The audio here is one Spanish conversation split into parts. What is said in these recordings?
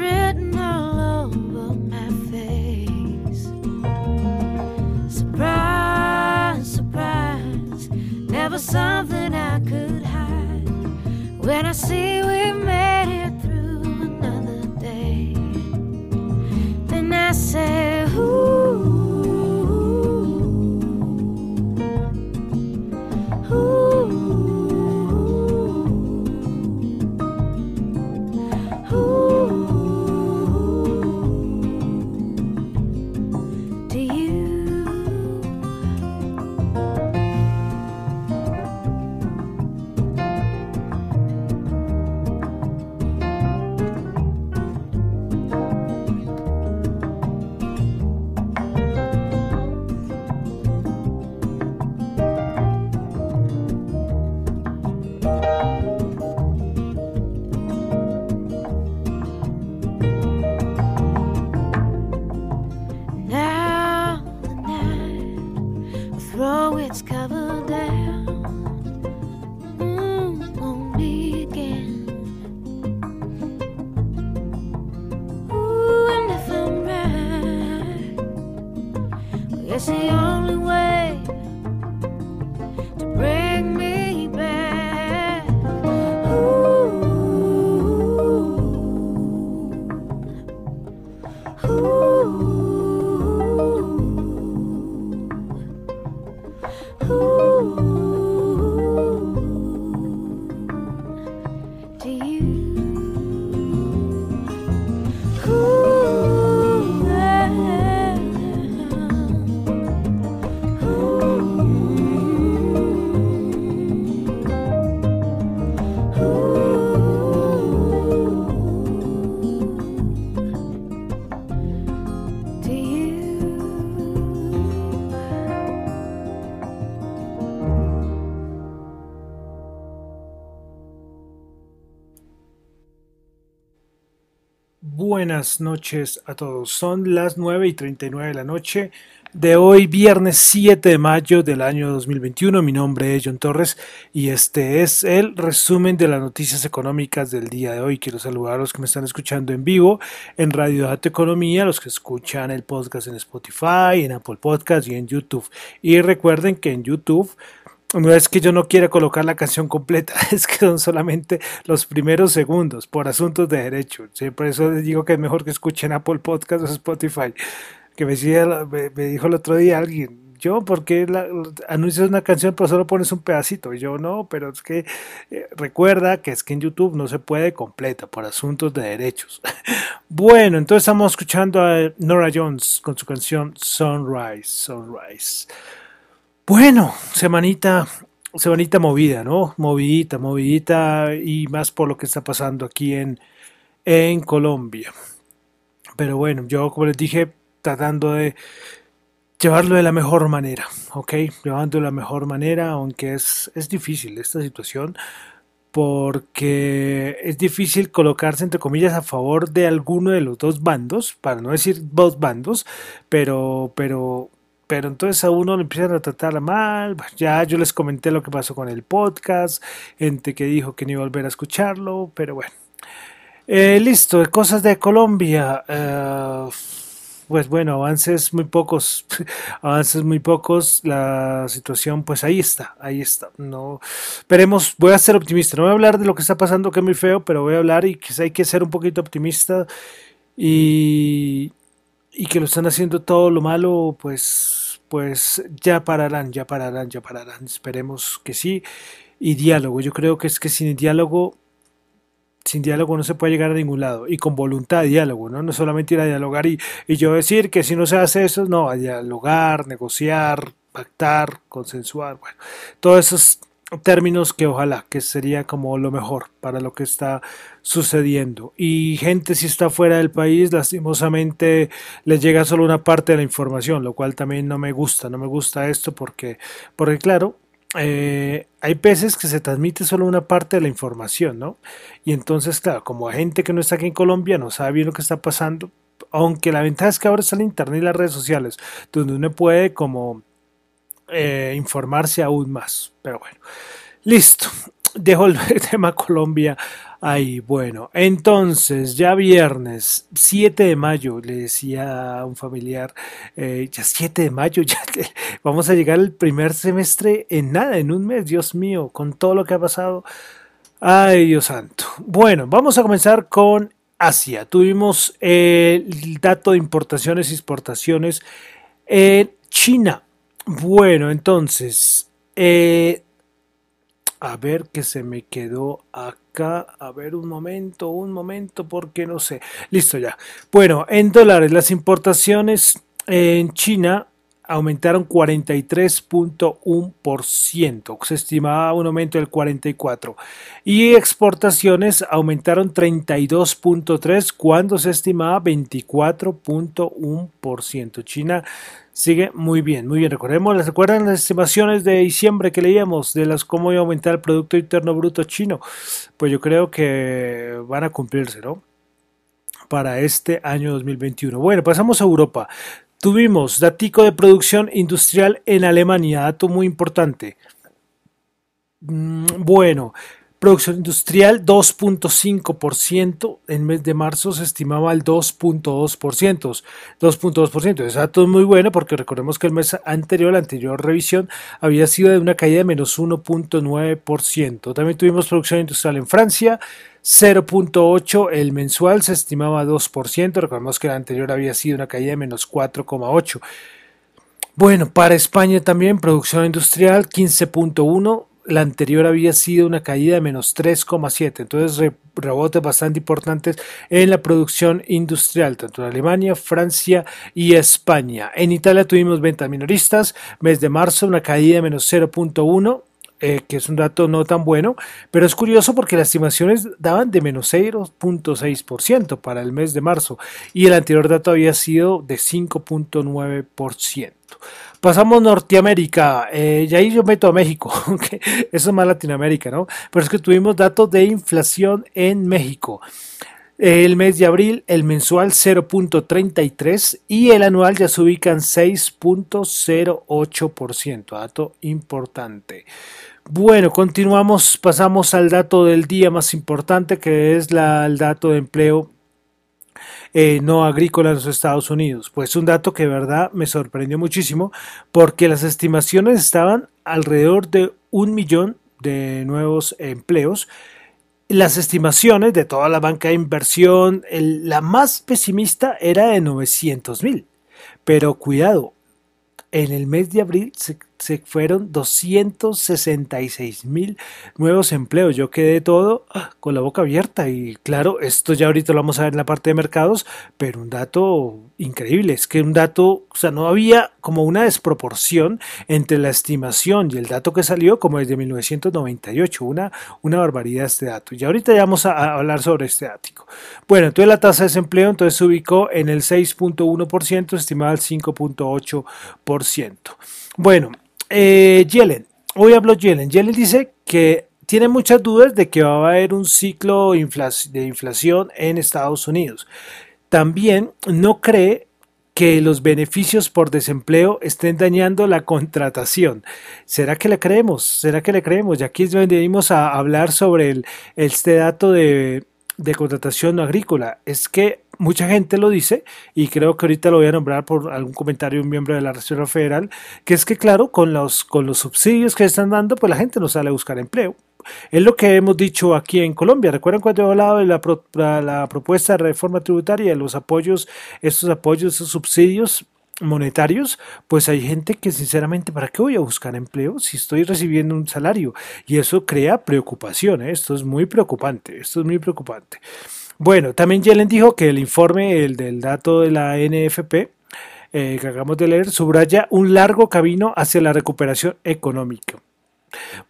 Written all over my face. Surprise, surprise, never something I could hide. When I see we Only way. Buenas noches a todos. Son las 9 y 39 de la noche de hoy, viernes 7 de mayo del año 2021. Mi nombre es John Torres y este es el resumen de las noticias económicas del día de hoy. Quiero saludar a los que me están escuchando en vivo en Radio Dato Economía, los que escuchan el podcast en Spotify, en Apple Podcast y en YouTube. Y recuerden que en YouTube no es que yo no quiera colocar la canción completa, es que son solamente los primeros segundos por asuntos de derecho. ¿sí? Por eso les digo que es mejor que escuchen Apple Podcast o Spotify. Que me, decía, me, dijo el otro día alguien, yo, ¿por qué la, anuncias una canción pero solo pones un pedacito? Y yo no, pero es que eh, recuerda que es que en YouTube no se puede completa por asuntos de derechos. bueno, entonces estamos escuchando a Nora Jones con su canción Sunrise, Sunrise. Bueno, semanita, semanita movida, ¿no? Movidita, movidita y más por lo que está pasando aquí en, en Colombia. Pero bueno, yo como les dije, tratando de llevarlo de la mejor manera, ¿ok? Llevando de la mejor manera, aunque es, es difícil esta situación, porque es difícil colocarse, entre comillas, a favor de alguno de los dos bandos, para no decir dos bandos, pero, pero, pero entonces a uno le empiezan a tratar mal, ya yo les comenté lo que pasó con el podcast, gente que dijo que no iba a volver a escucharlo, pero bueno. Eh, listo, cosas de Colombia. Uh, pues bueno, avances muy pocos, avances muy pocos, la situación pues ahí está, ahí está. No, veremos, voy a ser optimista, no voy a hablar de lo que está pasando que es muy feo, pero voy a hablar y que hay que ser un poquito optimista y, y que lo están haciendo todo lo malo, pues pues ya pararán, ya pararán, ya pararán. Esperemos que sí. Y diálogo, yo creo que es que sin diálogo, sin diálogo no se puede llegar a ningún lado. Y con voluntad de diálogo, ¿no? No solamente ir a dialogar y, y yo decir que si no se hace eso, no, a dialogar, negociar, pactar, consensuar, bueno, todos esos términos que ojalá que sería como lo mejor para lo que está sucediendo. Y gente si está fuera del país lastimosamente les llega solo una parte de la información lo cual también no me gusta no me gusta esto porque porque claro eh, hay veces que se transmite solo una parte de la información no y entonces claro como gente que no está aquí en Colombia no sabe bien lo que está pasando aunque la ventaja es que ahora está el internet y las redes sociales donde uno puede como eh, informarse aún más. Pero bueno, listo. Dejo el tema Colombia ahí. Bueno, entonces ya viernes 7 de mayo, le decía a un familiar, eh, ya 7 de mayo, ya vamos a llegar al primer semestre en nada, en un mes, Dios mío, con todo lo que ha pasado. Ay, Dios santo. Bueno, vamos a comenzar con Asia. Tuvimos el dato de importaciones y exportaciones en China. Bueno, entonces, eh, a ver qué se me quedó acá. A ver un momento, un momento, porque no sé. Listo ya. Bueno, en dólares, las importaciones en China aumentaron 43.1%, se estimaba un aumento del 44%, y exportaciones aumentaron 32.3% cuando se estimaba 24.1%. China sigue muy bien, muy bien. Recordemos, ¿les recuerdan las estimaciones de diciembre que leíamos de las cómo iba a aumentar el Producto Interno Bruto chino? Pues yo creo que van a cumplirse, ¿no? Para este año 2021. Bueno, pasamos a Europa. Tuvimos datico de producción industrial en Alemania, dato muy importante. Mm, bueno, Producción industrial 2.5%, en mes de marzo se estimaba el 2.2%, 2.2%. Ese dato es muy bueno porque recordemos que el mes anterior, la anterior revisión, había sido de una caída de menos 1.9%. También tuvimos producción industrial en Francia, 0.8, el mensual se estimaba 2%, recordemos que el anterior había sido una caída de menos 4.8%. Bueno, para España también producción industrial 15.1, la anterior había sido una caída de menos 3,7, entonces rebotes bastante importantes en la producción industrial, tanto en Alemania, Francia y España. En Italia tuvimos ventas minoristas, mes de marzo una caída de menos 0.1, eh, que es un dato no tan bueno, pero es curioso porque las estimaciones daban de menos 0.6% para el mes de marzo y el anterior dato había sido de 5.9%. Pasamos Norteamérica, eh, y ahí yo meto a México, eso es más Latinoamérica, ¿no? Pero es que tuvimos datos de inflación en México. El mes de abril, el mensual 0.33 y el anual ya se ubica en 6.08%, dato importante. Bueno, continuamos, pasamos al dato del día más importante que es el dato de empleo eh, no agrícola en los Estados Unidos. Pues un dato que de verdad me sorprendió muchísimo porque las estimaciones estaban alrededor de un millón de nuevos empleos. Las estimaciones de toda la banca de inversión, la más pesimista era de 900 mil. Pero cuidado, en el mes de abril se fueron 266 mil nuevos empleos. Yo quedé todo ah, con la boca abierta y claro, esto ya ahorita lo vamos a ver en la parte de mercados, pero un dato increíble, es que un dato, o sea, no había como una desproporción entre la estimación y el dato que salió como desde 1998, una, una barbaridad este dato. Y ahorita ya vamos a, hablar sobre este ático. Bueno, entonces la tasa de desempleo entonces se ubicó en el 6.1%, estimada al 5.8%. Bueno, eh, Yellen, hoy habló Yellen. Yellen dice que tiene muchas dudas de que va a haber un ciclo de inflación en Estados Unidos. También no cree que los beneficios por desempleo estén dañando la contratación. ¿Será que le creemos? ¿Será que le creemos? Y aquí venimos a hablar sobre el, este dato de, de contratación agrícola. Es que mucha gente lo dice, y creo que ahorita lo voy a nombrar por algún comentario de un miembro de la Reserva Federal, que es que claro, con los, con los subsidios que están dando, pues la gente no sale a buscar empleo. Es lo que hemos dicho aquí en Colombia. ¿Recuerdan cuando he hablado de la, la, propuesta de reforma tributaria, los apoyos, estos apoyos, estos subsidios monetarios, pues hay gente que sinceramente, ¿para qué voy a buscar empleo si estoy recibiendo un salario? Y eso crea preocupación, ¿eh? esto es muy preocupante, esto es muy preocupante. Bueno, también Yellen dijo que el informe el del dato de la NFP eh, que acabamos de leer subraya un largo camino hacia la recuperación económica.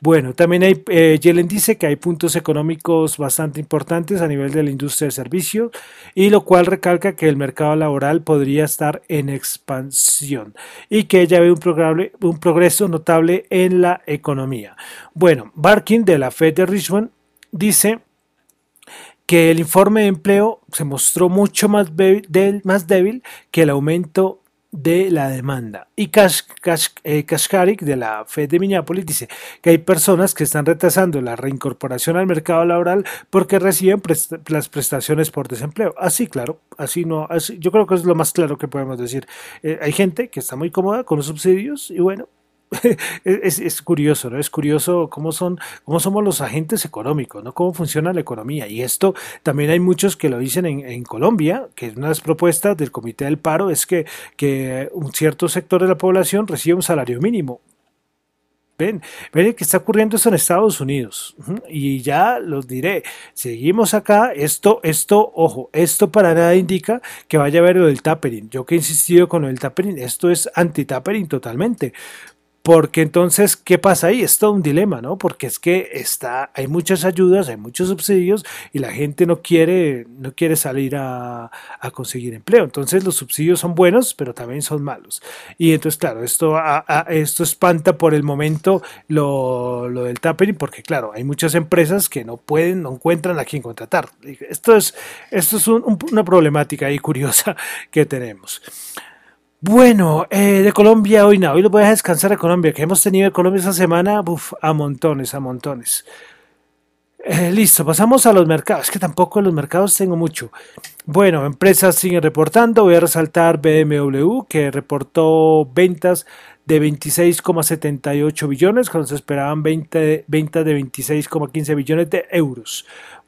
Bueno, también hay, eh, Yellen dice que hay puntos económicos bastante importantes a nivel de la industria de servicios y lo cual recalca que el mercado laboral podría estar en expansión y que ella ve un, un progreso notable en la economía. Bueno, Barkin de la Fed de Richmond dice que el informe de empleo se mostró mucho más, más débil que el aumento de la demanda. Y Kash, eh, Kashkarik de la Fed de Minneapolis dice que hay personas que están retrasando la reincorporación al mercado laboral porque reciben las prestaciones por desempleo. Así, claro, así no, así, yo creo que es lo más claro que podemos decir. Eh, hay gente que está muy cómoda con los subsidios y bueno, es, curioso, ¿no? Es curioso cómo son, cómo somos los agentes económicos, ¿no? Cómo funciona la economía. Y esto también hay muchos que lo dicen en, Colombia, que una de las propuestas del Comité del Paro es que, que un cierto sector de la población reciba un salario mínimo. Ven, ven que está ocurriendo esto en Estados Unidos. Y ya los diré, seguimos acá, esto, esto, ojo, esto para nada indica que vaya a haber lo del tapering. Yo que he insistido con el tapering, esto es anti-tapering totalmente. Porque entonces, ¿qué pasa ahí? Es todo un dilema, ¿no? Porque es que está, hay muchas ayudas, hay muchos subsidios y la gente no quiere, no quiere salir a, conseguir empleo. Entonces los subsidios son buenos, pero también son malos. Y entonces, claro, esto, esto espanta por el momento lo, del tapering, porque claro, hay muchas empresas que no pueden, no encuentran a quién contratar. Esto es, esto es una problemática ahí curiosa que tenemos. Bueno, eh, de Colombia hoy no, hoy lo voy a descansar a Colombia, que hemos tenido de Colombia esta semana, a montones, a montones. Eh, listo, pasamos a los mercados, que tampoco en los mercados tengo mucho. Bueno, empresas siguen reportando, voy a resaltar BMW, que reportó ventas de 26,78 billones, cuando se esperaban 20, ventas de 26,15 billones de euros.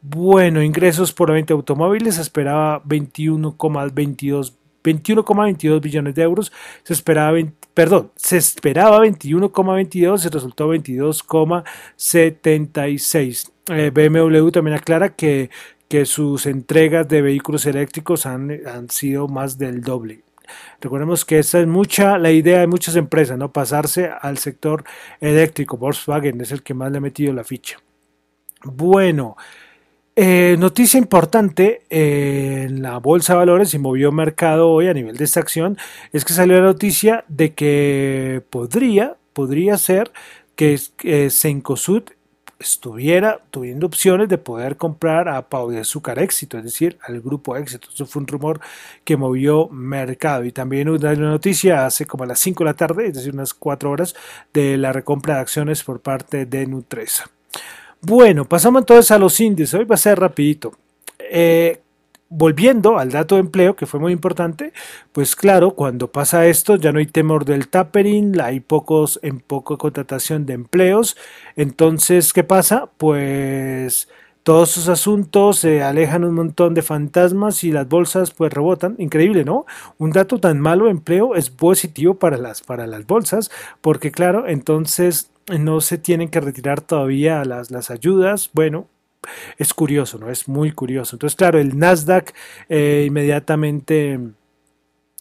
Bueno, ingresos por la venta de automóviles, se esperaba 21,22 21,22 billones de euros, se esperaba, perdón, se esperaba 21,22 y resultó 22,76. Eh, BMW también aclara que, que sus entregas de vehículos eléctricos han, han sido más del doble. Recordemos que esa es mucha la idea de muchas empresas, ¿no? Pasarse al sector eléctrico. Volkswagen es el que más le ha metido la ficha. Bueno, eh, noticia importante eh, en la bolsa de valores y movió mercado hoy a nivel de esta acción es que salió la noticia de que podría, podría ser que, que Sencosud estuviera tuviendo opciones de poder comprar a Pau de Azúcar Éxito, es decir, al grupo Éxito. Eso fue un rumor que movió mercado. Y también una noticia hace como a las 5 de la tarde, es decir, unas 4 horas, de la recompra de acciones por parte de Nutresa. Bueno, pasamos entonces a los índices. Hoy va a ser rapidito. Eh, volviendo al dato de empleo, que fue muy importante, pues claro, cuando pasa esto ya no hay temor del tapering, hay pocos en poco contratación de empleos. Entonces, ¿qué pasa? Pues todos esos asuntos se alejan un montón de fantasmas y las bolsas pues rebotan. Increíble, ¿no? Un dato tan malo de empleo es positivo para las, para las bolsas, porque claro, entonces no se tienen que retirar todavía las, las ayudas. Bueno, es curioso, ¿no? Es muy curioso. Entonces, claro, el Nasdaq eh, inmediatamente,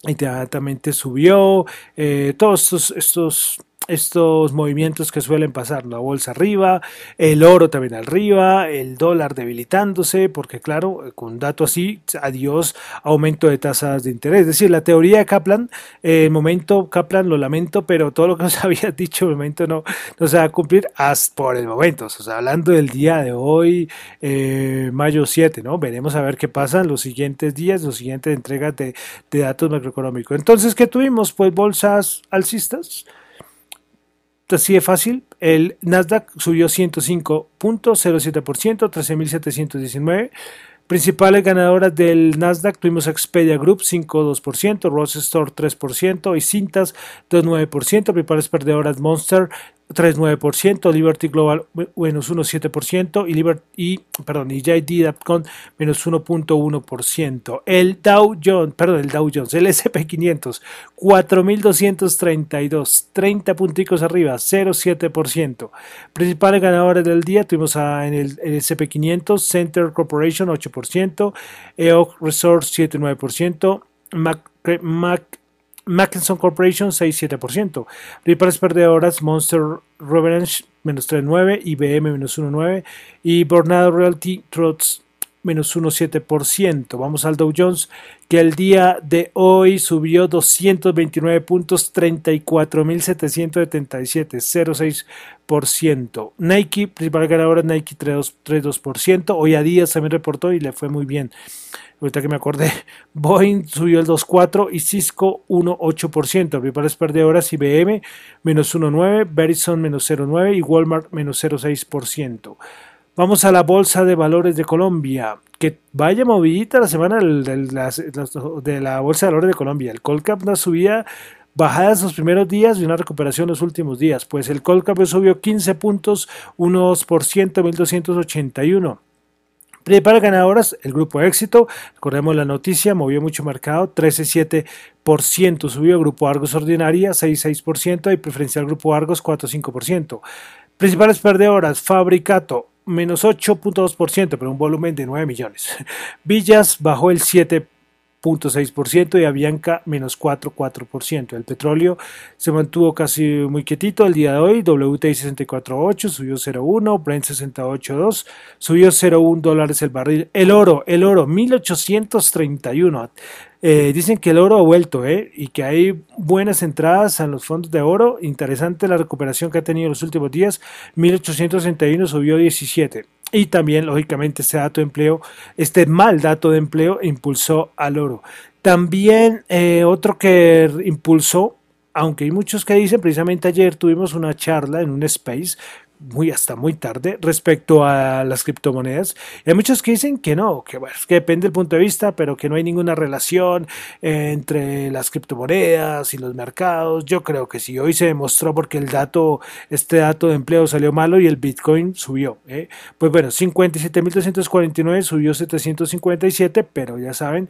inmediatamente subió. Eh, todos estos, estos estos movimientos que suelen pasar, la bolsa arriba, el oro también arriba, el dólar debilitándose, porque claro, con dato así, adiós, aumento de tasas de interés. Es decir, la teoría de Kaplan, el momento, Kaplan, lo lamento, pero todo lo que nos había dicho, el momento no, no se va a cumplir hasta por el momento. O sea, hablando del día de hoy, eh, mayo 7, ¿no? Veremos a ver qué pasa en los siguientes días, los siguientes entregas de, de datos macroeconómicos. Entonces, ¿qué tuvimos? Pues bolsas alcistas así de fácil, el Nasdaq subió 105.07%, 13.719. Principales ganadoras del Nasdaq tuvimos Expedia Group 5.2%, Ross Store 3% y Cintas 2.9%. Principales perdedoras Monster 3,9%, Liberty Global menos 1,7% y, Liberty, y, perdón, y JD.com menos 1,1%. El Dow Jones, perdón, el Dow Jones, el SP500, 4.232, 30 punticos arriba, 0,7%. Principales ganadores del día tuvimos a, en el, el SP500, Center Corporation 8%, EOC Resource 7,9%, Mac, Mac Mackinson Corporation 6,7%. Principales perdedoras Monster Reverence menos 3,9%, IBM menos 1,9% y Bornado Realty Trust menos 1,7%. Vamos al Dow Jones que el día de hoy subió 229 puntos, 34.777, 0,6%. Nike, principal ganadora, Nike 3,2%. Hoy a días también reportó y le fue muy bien ahorita que me acordé, Boeing subió el 2.4 y Cisco 1.8%, principales perdedoras IBM menos 1.9, Verizon menos 0.9 y Walmart menos 0.6%. Vamos a la Bolsa de Valores de Colombia, que vaya movidita la semana de la Bolsa de Valores de Colombia. El Colcap una subida bajadas los primeros días y una recuperación los últimos días, pues el Colcap subió 15 puntos, 1%, 1281. Para ganadoras, el grupo éxito, recordemos la noticia, movió mucho mercado, 13,7% subió, grupo Argos Ordinaria 6,6% y preferencial grupo Argos 4,5%. Principales perdedoras, Fabricato menos 8.2%, pero un volumen de 9 millones. Villas bajó el 7%. 0.6% y Avianca menos 4,4%. El petróleo se mantuvo casi muy quietito el día de hoy. WTI 64.8 subió 0.1, Brent 68.2 subió 0.1 dólares el barril. El oro, el oro 1831. Eh, dicen que el oro ha vuelto ¿eh? y que hay buenas entradas en los fondos de oro. Interesante la recuperación que ha tenido en los últimos días. 1861 subió 17. Y también, lógicamente, este dato de empleo, este mal dato de empleo impulsó al oro. También eh, otro que impulsó, aunque hay muchos que dicen, precisamente ayer tuvimos una charla en un space muy hasta muy tarde respecto a las criptomonedas. hay muchos que dicen que no, que, bueno, que depende del punto de vista, pero que no hay ninguna relación entre las criptomonedas y los mercados. Yo creo que sí. Hoy se demostró porque el dato, este dato de empleo salió malo y el Bitcoin subió. ¿eh? Pues bueno, 57.249 subió 757, pero ya saben,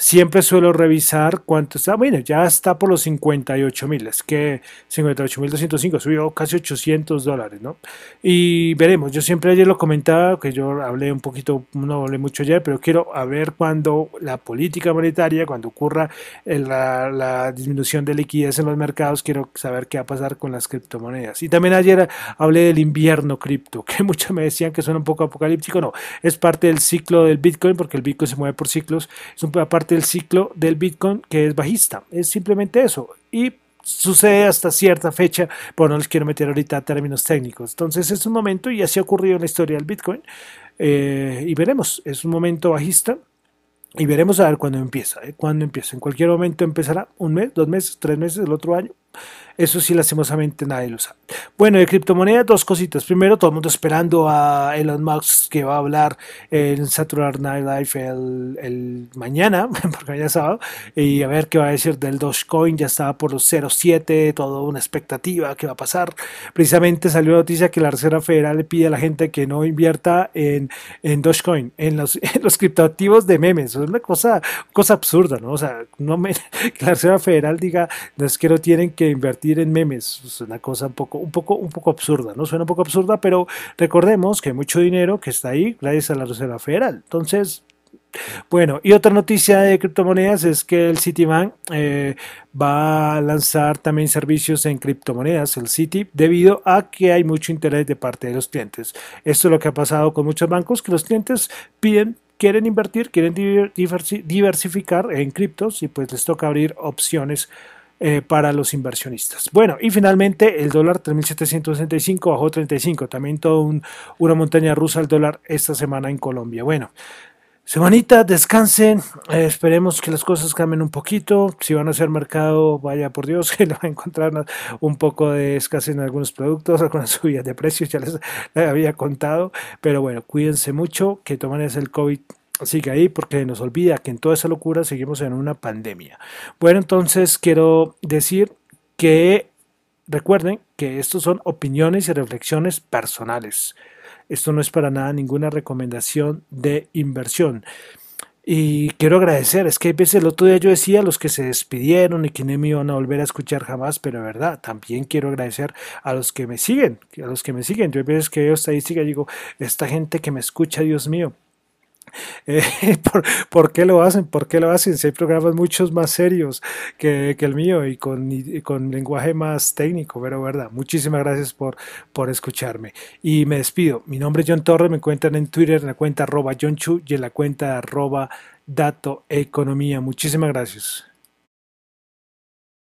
siempre suelo revisar cuánto está. Bueno, ya está por los 58 mil, es que 58 mil 205 subió casi 800 dólares, ¿no? Y veremos, yo siempre ayer lo comentaba, que yo hablé un poquito, no hablé mucho ayer, pero quiero a ver cuando la política monetaria, cuando ocurra la, la, disminución de liquidez en los mercados, quiero saber qué va a pasar con las criptomonedas. Y también ayer hablé del invierno cripto, que muchos me decían que suena un poco apocalíptico, no, es parte del ciclo del Bitcoin, porque el Bitcoin se mueve por ciclos, es una parte del ciclo del Bitcoin que es bajista. Es simplemente eso. Y sucede hasta cierta fecha, pero no les quiero meter ahorita términos técnicos. Entonces es un momento, y así ha ocurrido en la historia del Bitcoin, eh, y veremos, es un momento bajista, y veremos a ver cuándo empieza, ¿eh? empieza. En cualquier momento empezará, un mes, dos meses, tres meses, el otro año, eso sí, lastimosamente nadie lo sabe. Bueno, de criptomonedas, dos cositas. Primero, todo el mundo esperando a Elon Musk que va a hablar en Saturday Night Live el, mañana, porque ya sábado, y a ver qué va a decir del Dogecoin. Ya estaba por los 0.7, toda una expectativa que va a pasar. Precisamente salió noticia que la Reserva Federal le pide a la gente que no invierta en, en Dogecoin, en los, en los criptoactivos de memes. Es una cosa, cosa absurda, ¿no? O sea, no me, que la Reserva Federal diga, no es que no tienen que invertir en memes. Es una cosa un poco, un poco, un poco absurda, ¿no? Suena un poco absurda, pero recordemos que hay mucho dinero que está ahí gracias a la Reserva Federal. Entonces, bueno, y otra noticia de criptomonedas es que el Citibank eh, va a lanzar también servicios en criptomonedas, el Citi, debido a que hay mucho interés de parte de los clientes. Esto es lo que ha pasado con muchos bancos, que los clientes piden quieren invertir, quieren diversificar en criptos y pues les toca abrir opciones eh, para los inversionistas. Bueno, y finalmente el dólar 3.765 bajó 35, también todo una montaña rusa el dólar esta semana en Colombia. Bueno, semanita, descansen, eh, esperemos que las cosas cambien un poquito, si van a hacer mercado, vaya por Dios, que lo va a encontrar un poco de escasez en algunos productos, algunas subidas de precios, ya les, había contado, pero bueno, cuídense mucho, que tomen el COVID sigue ahí porque nos olvida que en toda esa locura seguimos en una pandemia. Bueno, entonces quiero decir que recuerden que estos son opiniones y reflexiones personales. Esto no es para nada ninguna recomendación de inversión. Y quiero agradecer, es que hay veces el otro día yo decía a los que se despidieron y que no me iban a volver a escuchar jamás, pero de verdad, también quiero agradecer a los que me siguen, a los que me siguen. Yo hay veces que veo estadística y digo, esta gente que me escucha, Dios mío, eh, ¿por, qué lo hacen? ¿Por qué lo hacen? Si hay programas muchos más serios que, el mío y con, lenguaje más técnico, pero verdad, muchísimas gracias por, por escucharme. Y me despido. Mi nombre es John Torres, me encuentran en Twitter en la cuenta arroba John Chu y en la cuenta arroba Dato Economía. Muchísimas gracias.